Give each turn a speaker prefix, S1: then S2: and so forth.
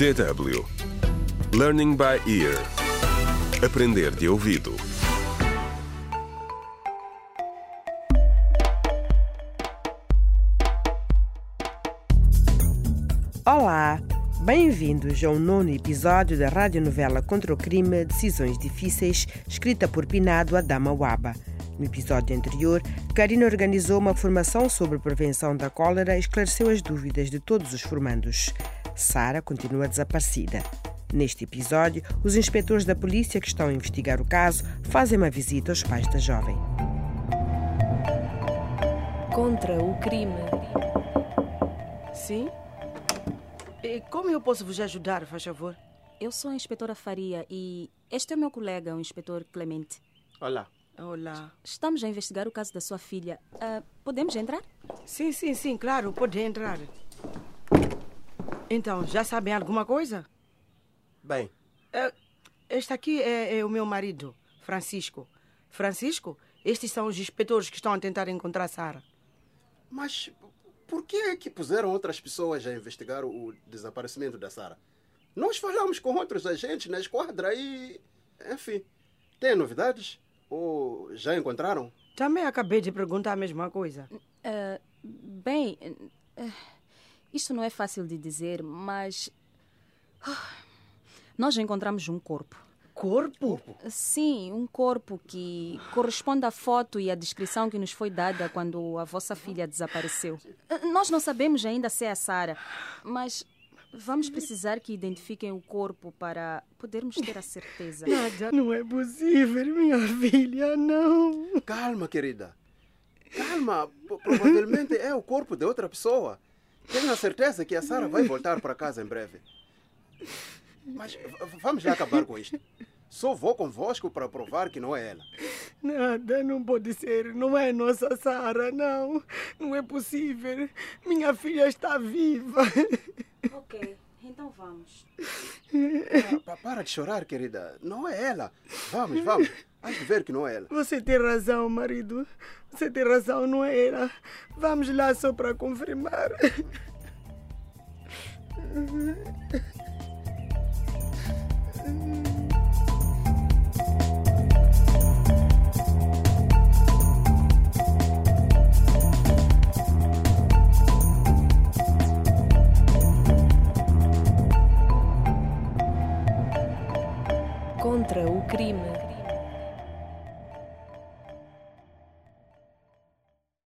S1: DW Learning by Ear Aprender de ouvido
S2: Olá, bem-vindos ao nono episódio da radionovela Contra o Crime Decisões Difíceis, escrita por Pinado Adama Waba. No episódio anterior, Karina organizou uma formação sobre prevenção da cólera e esclareceu as dúvidas de todos os formandos. Sara continua desaparecida. Neste episódio, os inspetores da polícia que estão a investigar o caso fazem uma visita aos pais da jovem.
S3: Contra o crime.
S4: Sim? E como eu posso vos ajudar, faz favor?
S3: Eu sou a inspetora Faria e este é o meu colega, o inspetor Clemente.
S5: Olá.
S4: Olá.
S3: Estamos a investigar o caso da sua filha. Ah, podemos entrar?
S4: Sim, sim, sim, claro, pode entrar. Então, já sabem alguma coisa?
S5: Bem,
S4: Eh, Este aqui é, é o meu marido, Francisco. Francisco, estes são os inspetores que estão a tentar encontrar Sara.
S5: mas por que é que puseram outras pessoas a investigar o desaparecimento da Sara? Nós falamos com outros agentes na esquadra e. Enfim. Tem novidades? Ou já encontraram?
S4: Também acabei de perguntar a mesma coisa.
S3: Ah, bem, ah, isto não é fácil de dizer, mas. ah, Nós encontramos um corpo.
S4: Corpo?
S3: Sim, um corpo que corresponde à foto e à descrição que nos foi dada quando a vossa filha desapareceu. Nós não sabemos ainda se é a Sara, mas vamos precisar que identifiquem o corpo para podermos ter a certeza.
S4: Nada. Não é possível, minha filha, não.
S5: Calma, querida. Calma. Provavelmente é o corpo de outra pessoa. Tenho a certeza que a Sara vai voltar para casa em breve. Mas vamos já acabar com isto. Só vou convosco para provar que não é ela.
S4: Nada, não pode ser. Não é nossa Sara, não. Não é possível. Minha filha está viva.
S3: ok, então vamos.
S5: Pa- Para de chorar, querida. Não é ela. Vamos, vamos. Hás de ver que não é ela.
S4: Você tem razão, marido. Você tem razão, não é ela. Vamos lá só para confirmar. Contra o crime.